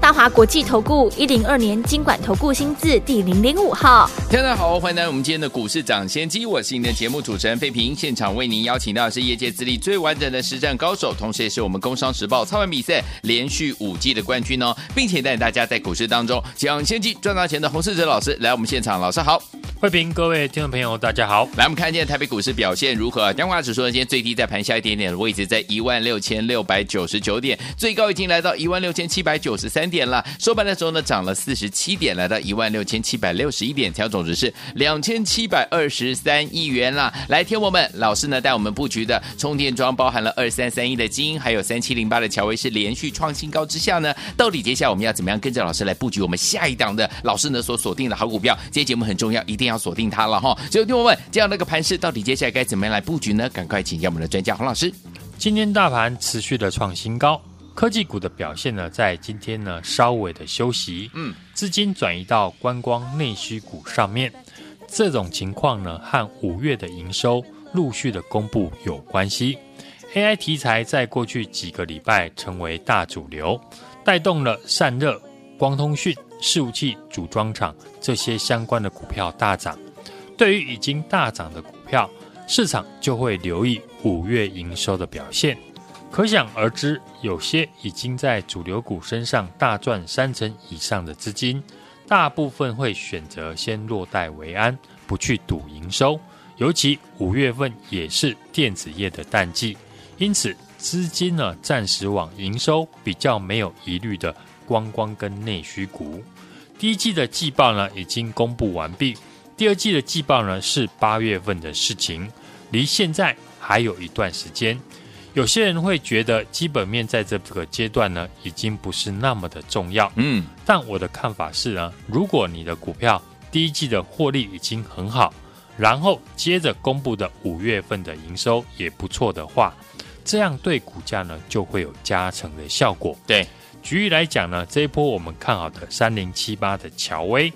大华国际投顾一零二年金管投顾新字第零零五号，大家好，欢迎来到我们今天的股市涨先机，我是您的节目主持人费平，现场为您邀请到的是业界资历最完整的实战高手，同时也是我们工商时报操盘比赛连续五季的冠军哦，并且带大家在股市当中抢先机赚大钱的洪世哲老师来我们现场，老师好，费平，各位听众朋友大家好，来我们看一下台北股市表现如何？加权指数呢，今天最低在盘下一点点的位置，在一万六千六百九十九点，最高已经来到一万六千七百九十三点了，收盘。的时候呢，涨了四十七点，来到一万六千七百六十一点，成交总值是两千七百二十三亿元啦。来，听我们老师呢带我们布局的充电桩，包含了二三三一的金，还有三七零八的乔威，是连续创新高之下呢，到底接下来我们要怎么样跟着老师来布局我们下一档的老师呢所锁定的好股票？今天节目很重要，一定要锁定它了哈。所以听我们这样的一个盘势，到底接下来该怎么样来布局呢？赶快请教我们的专家洪老师。今天大盘持续的创新高。科技股的表现呢，在今天呢稍微的休息，嗯，资金转移到观光内需股上面，这种情况呢和五月的营收陆续的公布有关系。AI 题材在过去几个礼拜成为大主流，带动了散热、光通讯、伺服器组装厂这些相关的股票大涨。对于已经大涨的股票，市场就会留意五月营收的表现。可想而知，有些已经在主流股身上大赚三成以上的资金，大部分会选择先落袋为安，不去赌营收。尤其五月份也是电子业的淡季，因此资金呢暂时往营收比较没有疑虑的观光跟内需股。第一季的季报呢已经公布完毕，第二季的季报呢是八月份的事情，离现在还有一段时间。有些人会觉得基本面在这个阶段呢，已经不是那么的重要。嗯，但我的看法是呢，如果你的股票第一季的获利已经很好，然后接着公布的五月份的营收也不错的话，这样对股价呢就会有加成的效果。对，举例来讲呢，这一波我们看好的三零七八的乔威，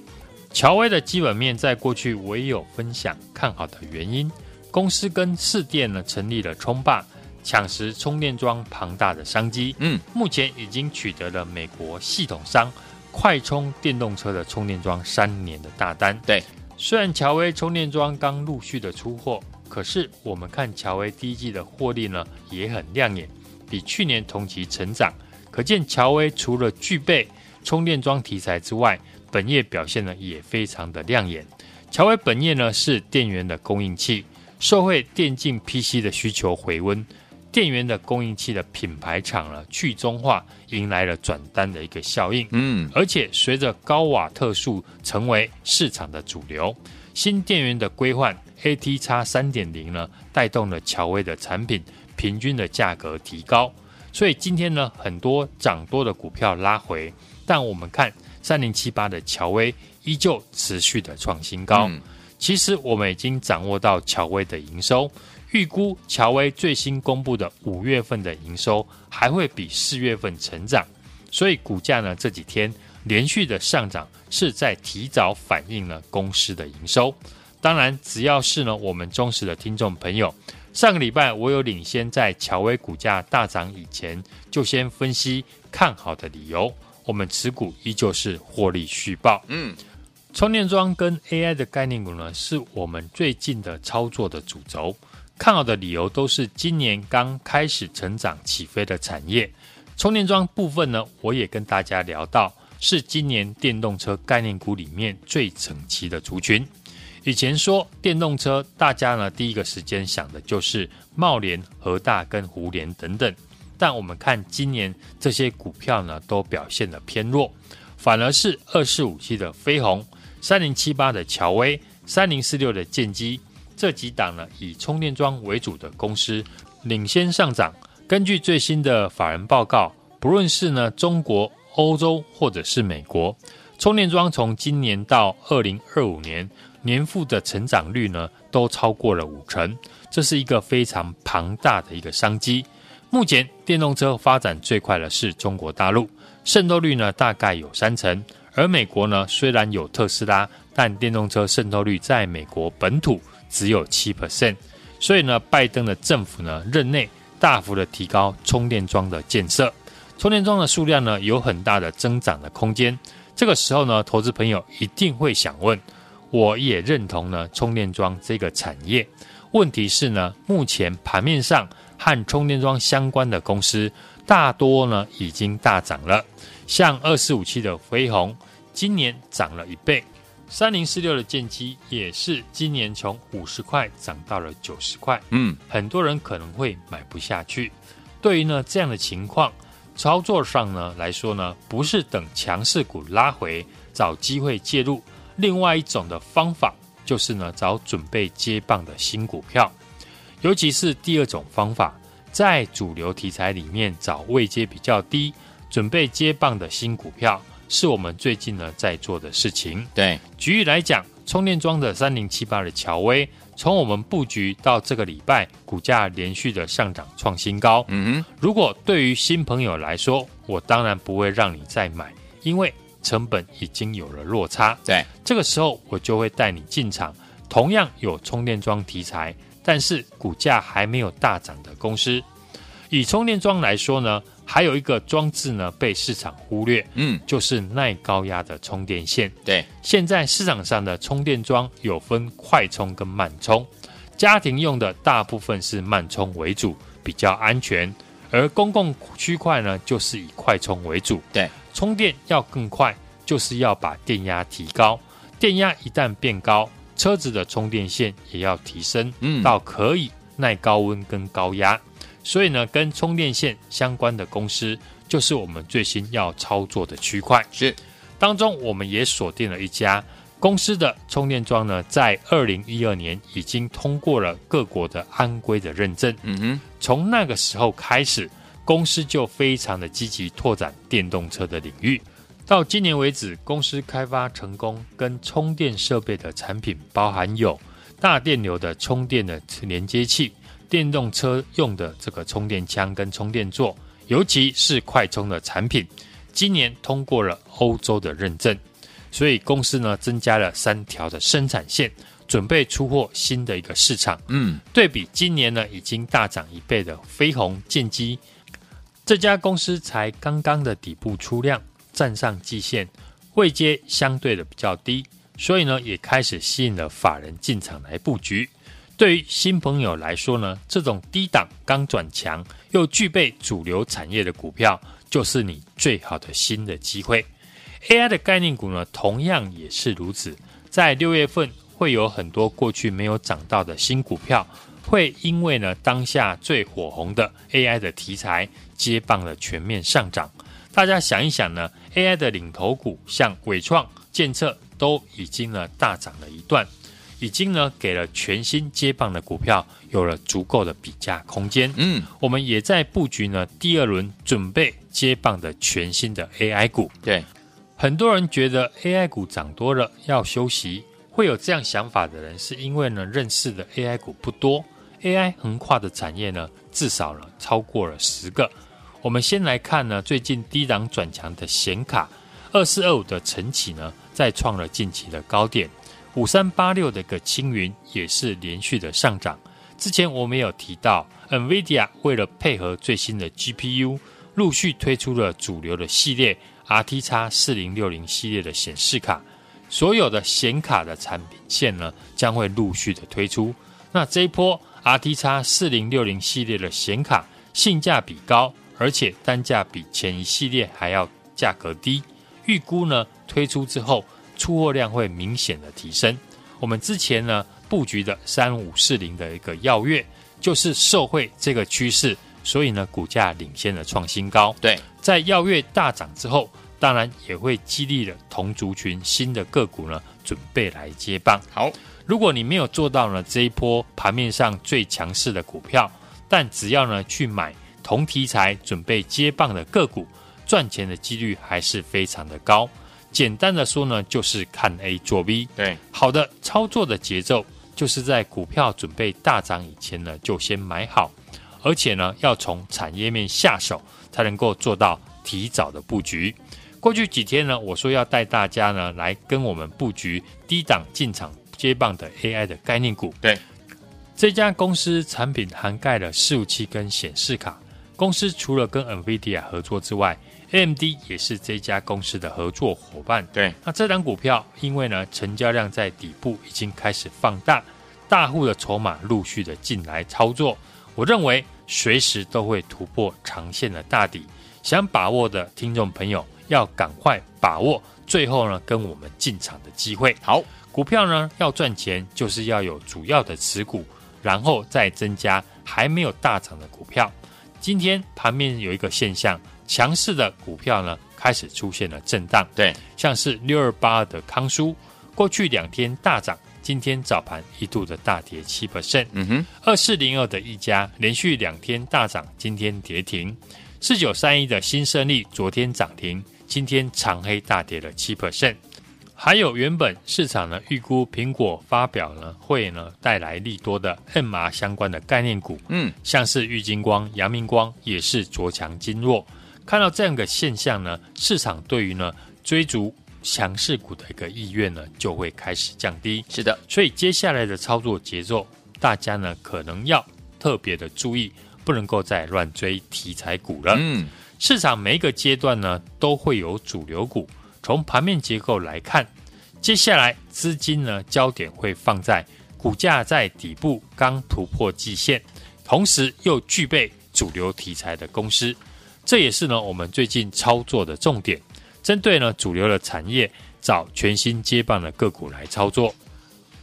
乔威的基本面在过去我也有分享看好的原因，公司跟市电呢成立了冲霸。抢食充电桩庞大的商机，嗯，目前已经取得了美国系统商快充电动车的充电桩三年的大单。对，虽然乔威充电桩刚陆续的出货，可是我们看乔威第一季的获利呢也很亮眼，比去年同期成长，可见乔威除了具备充电桩题材之外，本业表现呢也非常的亮眼。乔威本业呢是电源的供应器，受惠电竞 PC 的需求回温。电源的供应器的品牌厂呢，去中化迎来了转单的一个效应。嗯，而且随着高瓦特数成为市场的主流，新电源的规范 AT 叉三点零呢，带动了乔威的产品平均的价格提高。所以今天呢，很多涨多的股票拉回，但我们看三零七八的乔威依旧持续的创新高。嗯，其实我们已经掌握到乔威的营收。预估乔威最新公布的五月份的营收还会比四月份成长，所以股价呢这几天连续的上涨是在提早反映了公司的营收。当然，只要是呢我们忠实的听众朋友，上个礼拜我有领先在乔威股价大涨以前就先分析看好的理由，我们持股依旧是获利续报。嗯，充电桩跟 AI 的概念股呢是我们最近的操作的主轴。看好的理由都是今年刚开始成长起飞的产业，充电桩部分呢，我也跟大家聊到，是今年电动车概念股里面最整齐的族群。以前说电动车，大家呢第一个时间想的就是茂联、和大跟胡联等等，但我们看今年这些股票呢都表现得偏弱，反而是二四五七的飞鸿、三零七八的乔威、三零四六的建机。这几档呢，以充电桩为主的公司领先上涨。根据最新的法人报告，不论是呢中国、欧洲或者是美国，充电桩从今年到二零二五年年复的成长率呢，都超过了五成。这是一个非常庞大的一个商机。目前电动车发展最快的是中国大陆，渗透率呢大概有三成。而美国呢，虽然有特斯拉，但电动车渗透率在美国本土只有七 percent。所以呢，拜登的政府呢任内大幅的提高充电桩的建设，充电桩的数量呢有很大的增长的空间。这个时候呢，投资朋友一定会想问，我也认同呢充电桩这个产业。问题是呢，目前盘面上和充电桩相关的公司大多呢已经大涨了。像二四五七的飞鸿，今年涨了一倍；三零四六的剑机也是今年从五十块涨到了九十块。嗯，很多人可能会买不下去。对于呢这样的情况，操作上呢来说呢，不是等强势股拉回找机会介入，另外一种的方法就是呢找准备接棒的新股票，尤其是第二种方法，在主流题材里面找位阶比较低。准备接棒的新股票是我们最近呢在做的事情。对，举例来讲，充电桩的三零七八的乔威，从我们布局到这个礼拜，股价连续的上涨创新高。嗯哼，如果对于新朋友来说，我当然不会让你再买，因为成本已经有了落差。对，这个时候我就会带你进场，同样有充电桩题材，但是股价还没有大涨的公司。以充电桩来说呢，还有一个装置呢被市场忽略，嗯，就是耐高压的充电线。对，现在市场上的充电桩有分快充跟慢充，家庭用的大部分是慢充为主，比较安全；而公共区块呢，就是以快充为主。对，充电要更快，就是要把电压提高。电压一旦变高，车子的充电线也要提升，嗯，到可以耐高温跟高压。所以呢，跟充电线相关的公司，就是我们最新要操作的区块。是，当中我们也锁定了一家公司的充电桩呢，在二零一二年已经通过了各国的安规的认证。嗯哼，从那个时候开始，公司就非常的积极拓展电动车的领域。到今年为止，公司开发成功跟充电设备的产品，包含有大电流的充电的连接器。电动车用的这个充电枪跟充电座，尤其是快充的产品，今年通过了欧洲的认证，所以公司呢增加了三条的生产线，准备出货新的一个市场。嗯，对比今年呢已经大涨一倍的飞鸿建机，这家公司才刚刚的底部出量，站上季线，位阶相对的比较低，所以呢也开始吸引了法人进场来布局。对于新朋友来说呢，这种低档刚转强又具备主流产业的股票，就是你最好的新的机会。AI 的概念股呢，同样也是如此。在六月份会有很多过去没有涨到的新股票，会因为呢当下最火红的 AI 的题材接棒了全面上涨。大家想一想呢，AI 的领头股像伟创、建策都已经呢大涨了一段。已经呢给了全新接棒的股票有了足够的比价空间。嗯，我们也在布局呢第二轮准备接棒的全新的 AI 股。对，很多人觉得 AI 股涨多了要休息，会有这样想法的人是因为呢认识的 AI 股不多，AI 横跨的产业呢至少呢超过了十个。我们先来看呢最近低档转强的显卡，二四二五的晨起呢再创了近期的高点。五三八六的一个青云也是连续的上涨。之前我们有提到，NVIDIA 为了配合最新的 GPU，陆续推出了主流的系列 RTX 四零六零系列的显示卡，所有的显卡的产品线呢将会陆续的推出。那这一波 RTX 四零六零系列的显卡性价比高，而且单价比前一系列还要价格低，预估呢推出之后。出货量会明显的提升。我们之前呢布局的三五四零的一个耀月，就是受惠这个趋势，所以呢股价领先的创新高。对，在耀月大涨之后，当然也会激励了同族群新的个股呢准备来接棒。好，如果你没有做到呢这一波盘面上最强势的股票，但只要呢去买同题材准备接棒的个股，赚钱的几率还是非常的高。简单的说呢，就是看 A 做 B。对，好的操作的节奏就是在股票准备大涨以前呢，就先买好。而且呢，要从产业面下手，才能够做到提早的布局。过去几天呢，我说要带大家呢来跟我们布局低档进场接棒的 AI 的概念股。对，这家公司产品涵盖了服务器跟显示卡。公司除了跟 NVIDIA 合作之外，AMD 也是这家公司的合作伙伴。对，那这档股票因为呢成交量在底部已经开始放大，大户的筹码陆续的进来操作，我认为随时都会突破长线的大底。想把握的听众朋友。要赶快把握最后呢，跟我们进场的机会。好，股票呢要赚钱，就是要有主要的持股，然后再增加还没有大涨的股票。今天盘面有一个现象，强势的股票呢开始出现了震荡。对，像是六二八二的康舒，过去两天大涨，今天早盘一度的大跌七 percent。嗯哼，二四零二的一家连续两天大涨，今天跌停。四九三一的新胜利昨天涨停。今天长黑大跌了七 percent，还有原本市场呢预估苹果发表呢会呢带来利多的 MR 相关的概念股，嗯，像是玉金光、阳明光也是昨强经弱。看到这样的现象呢，市场对于呢追逐强势股的一个意愿呢就会开始降低。是的，所以接下来的操作节奏，大家呢可能要特别的注意，不能够再乱追题材股了。嗯。市场每一个阶段呢，都会有主流股。从盘面结构来看，接下来资金呢焦点会放在股价在底部刚突破季线，同时又具备主流题材的公司。这也是呢我们最近操作的重点，针对呢主流的产业，找全新接棒的个股来操作。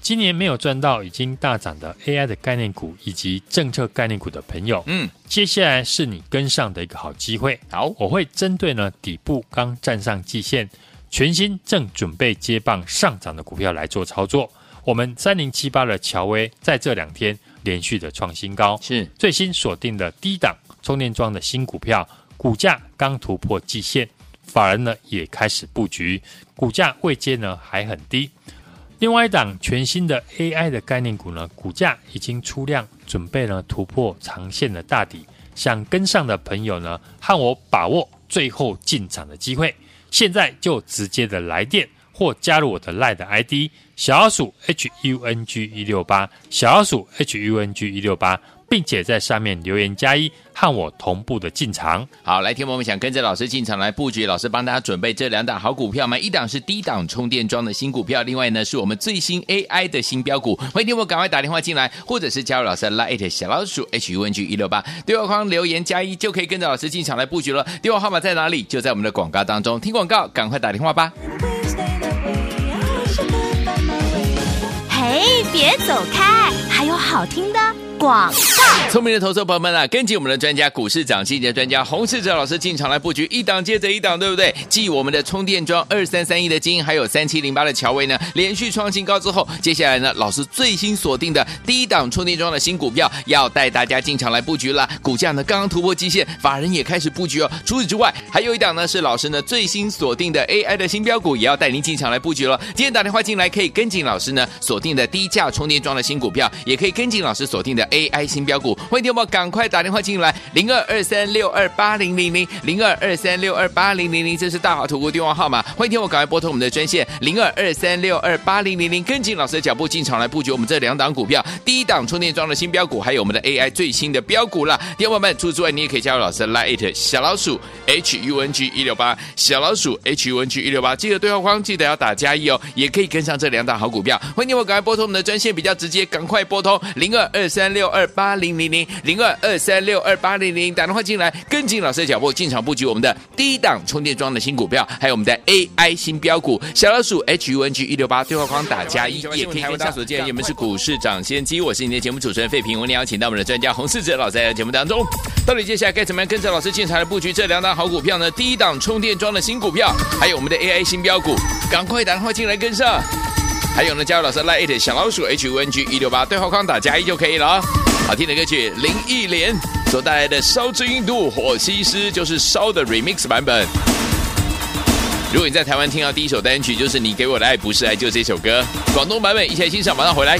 今年没有赚到已经大涨的 AI 的概念股以及政策概念股的朋友，嗯，接下来是你跟上的一个好机会。好，我会针对呢底部刚站上季线、全新正准备接棒上涨的股票来做操作。我们三零七八的乔威在这两天连续的创新高，是最新锁定的低档充电桩的新股票，股价刚突破季线，法人呢也开始布局，股价位阶呢还很低。另外一档全新的 AI 的概念股呢，股价已经出量，准备呢突破长线的大底。想跟上的朋友呢，和我把握最后进场的机会。现在就直接的来电或加入我的 LINE ID 小老鼠 HUNG 一六八，小老鼠 HUNG 一六八。并且在上面留言加一，和我同步的进场。好，来听我们想跟着老师进场来布局，老师帮大家准备这两档好股票吗？一档是低档充电桩的新股票，另外呢是我们最新 AI 的新标股。欢迎听我赶快打电话进来，或者是加入老师的 Lite 小老鼠 H U N G 一六八对话框留言加一，就可以跟着老师进场来布局了。电话号码在哪里？就在我们的广告当中。听广告，赶快打电话吧。嘿，别走开，还有好听的。广告，聪明的投资朋友们啊，跟紧我们的专家股市涨薪的专家洪世哲老师进场来布局，一档接着一档，对不对？继我们的充电桩二三三一的金，还有三七零八的乔威呢，连续创新高之后，接下来呢，老师最新锁定的低档充电桩的新股票，要带大家进场来布局了。股价呢刚刚突破季线，法人也开始布局哦。除此之外，还有一档呢是老师呢最新锁定的 AI 的新标股，也要带您进场来布局了。今天打电话进来可以跟紧老师呢锁定的低价充电桩的新股票，也可以跟紧老师锁定的。AI 新标股，欢迎听我赶快打电话进来，零二二三六二八零零零零二二三六二八零零零，这是大华图库电话号码，欢迎听我赶快拨通我们的专线零二二三六二八零零零，跟紧老师的脚步进场来布局我们这两档股票，第一档充电桩的新标股，还有我们的 AI 最新的标股啦。电话们，除此之外，你也可以加入老师的 Line 小老鼠 H U N G 一六八小老鼠 H U N G 一六八，记得对话框记得要打加一哦，也可以跟上这两档好股票。欢迎听我赶快拨通我们的专线，比较直接，赶快拨通零二二三六六二。八零零零零二二三六二八零零，打电话进来，跟紧老师的脚步进场布局我们的第一档充电桩的新股票，还有我们的 AI 新标股，小老鼠 H U N G 一六八，对话框打加一，也可以跟大家所见，你们是股市涨先机，我是你的节目主持人费平，我们邀请到我们的专家洪世哲老师在节目当中，到底接下来该怎么样跟着老师进场来布局这两档好股票呢？第一档充电桩的新股票，还有我们的 AI 新标股，赶快打电话进来跟上，还有呢，加入老师 Lite 小老鼠 H U N G 一六八，对话框打加一就可以了。好听的歌曲，林忆莲所带来的《烧之印度火西施》就是烧的 remix 版本。如果你在台湾听到第一首单曲，就是你给我的爱不是爱，就这首歌。广东版本一起来欣赏，马上回来。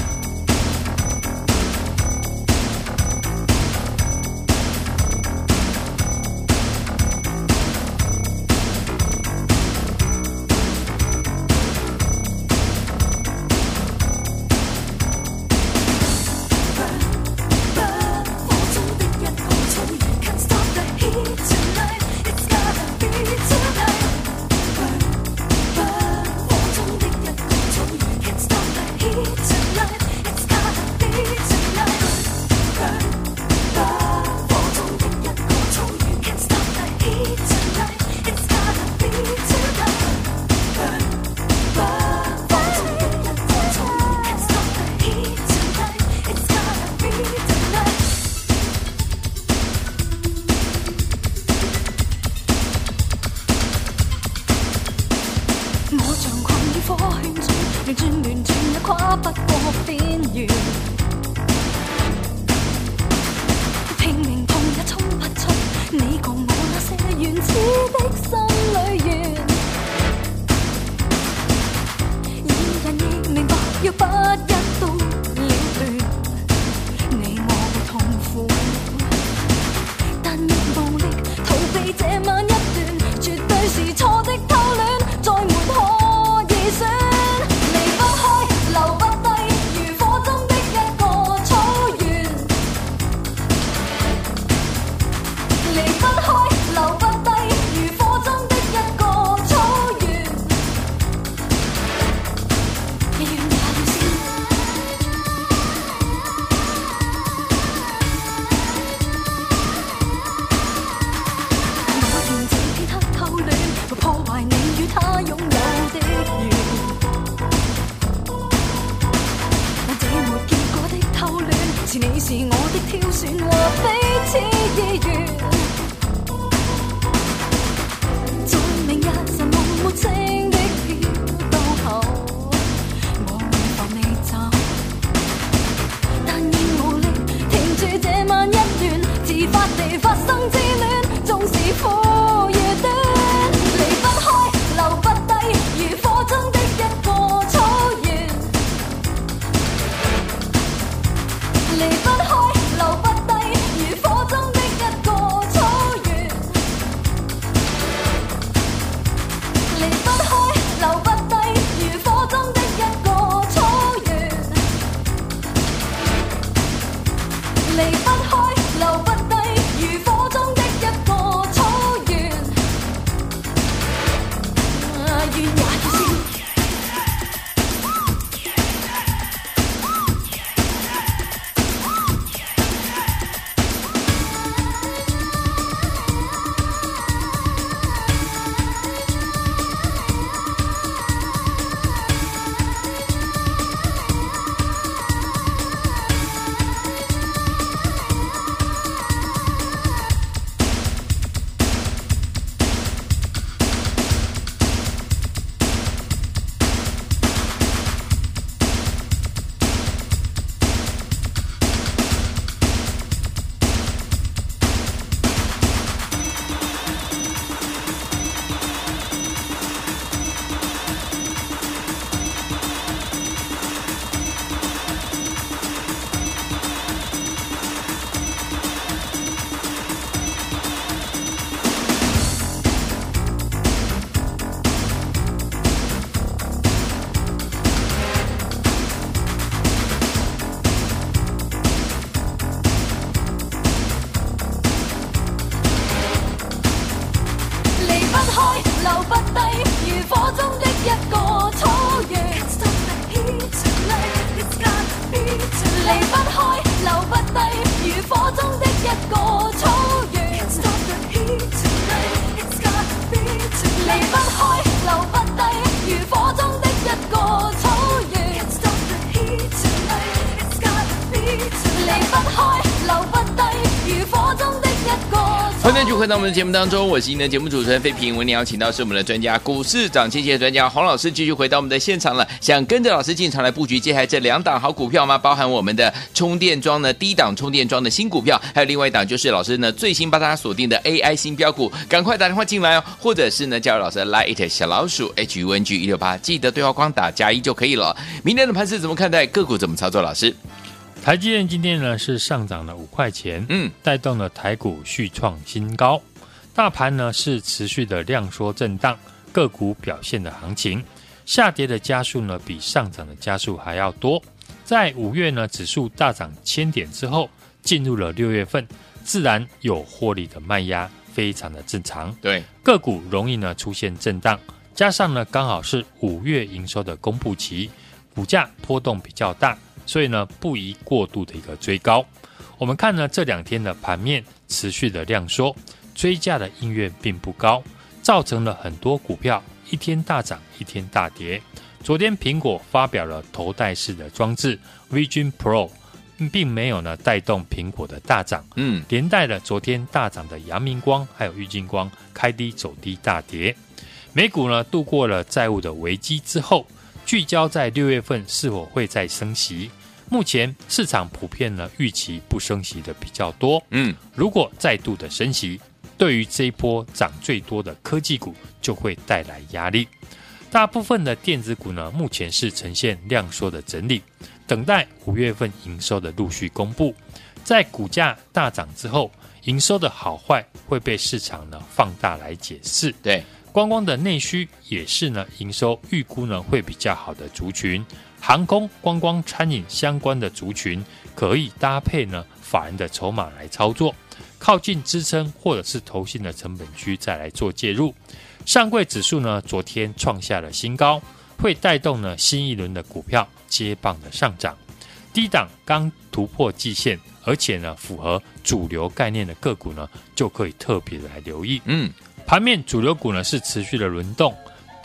欢迎继续回到我们的节目当中，我是您的节目主持人费平。为您邀请到是我们的专家，股市涨跌的专家洪老师，继续回到我们的现场了。想跟着老师进场来布局接下来这两档好股票吗？包含我们的充电桩呢，低档充电桩的新股票，还有另外一档就是老师呢最新帮大家锁定的 AI 新标股，赶快打电话进来哦，或者是呢加入老师的 Line 小老鼠 H U N G 一六八，记得对话框打加一就可以了。明天的盘势怎么看待？个股怎么操作？老师，台积电今天呢是上涨了五块钱，嗯，带动了台股续创新高。大盘呢是持续的量缩震荡，个股表现的行情，下跌的加速呢比上涨的加速还要多。在五月呢指数大涨千点之后，进入了六月份，自然有获利的卖压，非常的正常。对，个股容易呢出现震荡，加上呢刚好是五月营收的公布期，股价波动比较大，所以呢不宜过度的一个追高。我们看呢这两天的盘面持续的量缩。追价的意愿并不高，造成了很多股票一天大涨，一天大跌。昨天苹果发表了头戴式的装置 Vision Pro，并没有呢带动苹果的大涨，嗯，连带了昨天大涨的阳明光还有玉金光开低走低大跌。美股呢度过了债务的危机之后，聚焦在六月份是否会再升息。目前市场普遍呢预期不升息的比较多。嗯，如果再度的升息，对于这一波涨最多的科技股就会带来压力。大部分的电子股呢，目前是呈现量缩的整理，等待五月份营收的陆续公布。在股价大涨之后，营收的好坏会被市场呢放大来解释。对，观光的内需也是呢营收预估呢会比较好的族群。航空、观光、餐饮相关的族群，可以搭配呢法人的筹码来操作，靠近支撑或者是投信的成本区再来做介入。上柜指数呢昨天创下了新高，会带动呢新一轮的股票接棒的上涨。低档刚突破季线，而且呢符合主流概念的个股呢，就可以特别的来留意。嗯，盘面主流股呢是持续的轮动，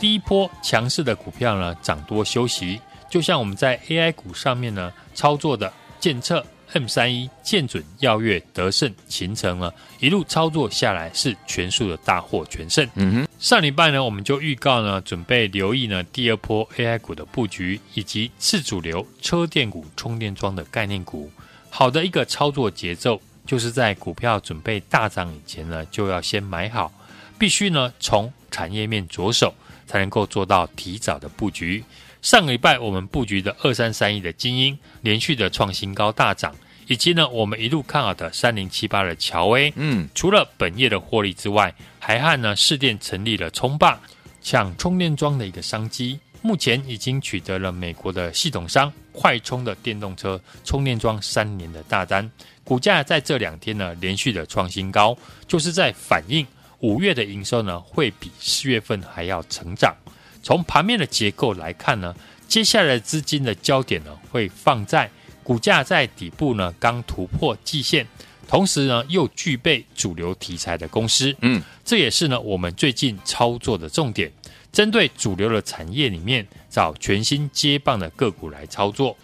第一波强势的股票呢涨多休息。就像我们在 AI 股上面呢操作的建策、M 三一、建准、耀月、德胜、勤诚呢，一路操作下来是全数的大获全胜。嗯哼，上礼拜呢我们就预告呢，准备留意呢第二波 AI 股的布局，以及次主流车电股、充电桩的概念股。好的一个操作节奏，就是在股票准备大涨以前呢，就要先买好，必须呢从产业面着手，才能够做到提早的布局。上个礼拜我们布局的二三三一的精英连续的创新高大涨，以及呢我们一路看好的三零七八的乔威，嗯，除了本业的获利之外，还和呢市电成立了冲霸抢充电桩的一个商机，目前已经取得了美国的系统商快充的电动车充电桩三年的大单，股价在这两天呢连续的创新高，就是在反映五月的营收呢会比四月份还要成长。从盘面的结构来看呢，接下来资金的焦点呢会放在股价在底部呢刚突破季线，同时呢又具备主流题材的公司。嗯，这也是呢我们最近操作的重点，针对主流的产业里面找全新接棒的个股来操作。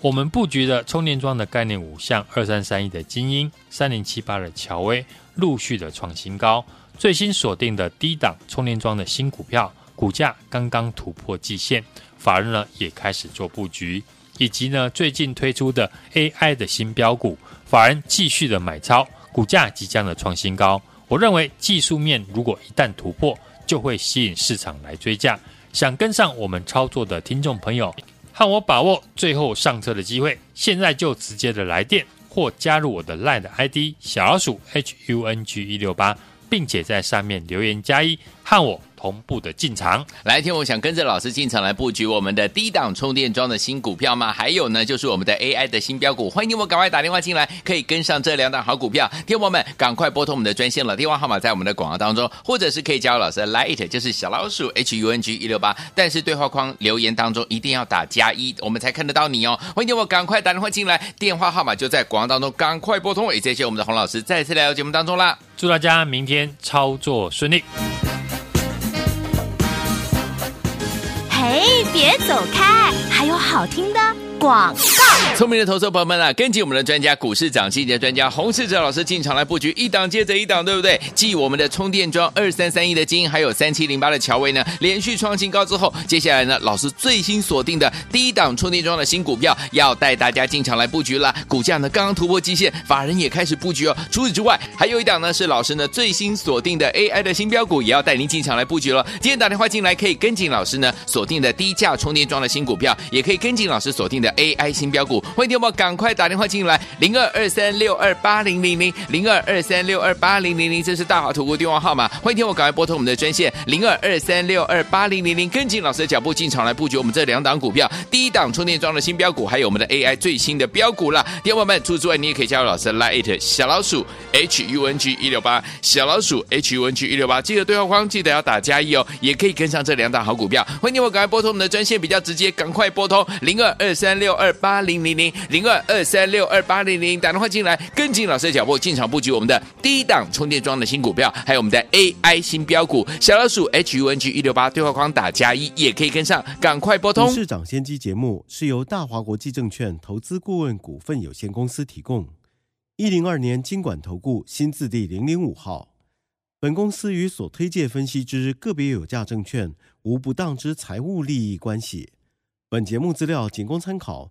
我们布局的充电桩的概念五，像二三三一的精英、三零七八的乔威，陆续的创新高。最新锁定的低档充电桩的新股票。股价刚刚突破季线，法人呢也开始做布局，以及呢最近推出的 AI 的新标股，法人继续的买超，股价即将的创新高。我认为技术面如果一旦突破，就会吸引市场来追价。想跟上我们操作的听众朋友，和我把握最后上车的机会，现在就直接的来电或加入我的 LINE ID 小老鼠 HUNG 一六八，并且在上面留言加一和我。同步的进场，来听我想跟着老师进场来布局我们的低档充电桩的新股票吗？还有呢，就是我们的 AI 的新标股，欢迎你我赶快打电话进来，可以跟上这两档好股票。听我们赶快拨通我们的专线了，电话号码在我们的广告当中，或者是可以加入老师的 Lite，就是小老鼠 H U N G 一六八，但是对话框留言当中一定要打加一，我们才看得到你哦。欢迎你我赶快打电话进来，电话号码就在广告当中，赶快拨通。也谢谢我们的洪老师再次来到节目当中啦，祝大家明天操作顺利。嘿，别走开，还有好听的广。聪明的投资朋友们啊，跟紧我们的专家股市涨先机的专家洪世哲老师进场来布局，一档接着一档，对不对？继我们的充电桩二三三一的金，还有三七零八的乔威呢，连续创新高之后，接下来呢，老师最新锁定的低档充电桩的新股票，要带大家进场来布局了。股价呢刚刚突破季线，法人也开始布局哦。除此之外，还有一档呢是老师呢最新锁定的 AI 的新标股，也要带您进场来布局了。今天打电话进来可以跟紧老师呢锁定的低价充电桩的新股票，也可以跟紧老师锁定的 AI 新标股。欢迎听我赶快打电话进来，零二二三六二八零零零零二二三六二八零零零，这是大华投顾电话号码。欢迎听我赶快拨通我们的专线零二二三六二八零零零，跟紧老师的脚步进场来布局我们这两档股票，第一档充电桩的新标股，还有我们的 AI 最新的标股啦。电话们，除此之外，你也可以加入老师的 Line 小老鼠 H U N G 一六八小老鼠 H U N G 一六八，记得对话框记得要打加一哦，也可以跟上这两档好股票。欢迎听我赶快拨通我们的专线，比较直接，赶快拨通零二二三六二八零零零。零二二三六二八零零，打电话进来，跟紧老师的脚步进场布局我们的低档充电桩的新股票，还有我们的 AI 新标股，小老鼠 H U N G 一六八对话框打加一也可以跟上，赶快拨通。市长先机节目是由大华国际证券投资顾问股份有限公司提供，一零二年金管投顾新字第零零五号。本公司与所推介分析之个别有价证券无不当之财务利益关系。本节目资料仅供参考，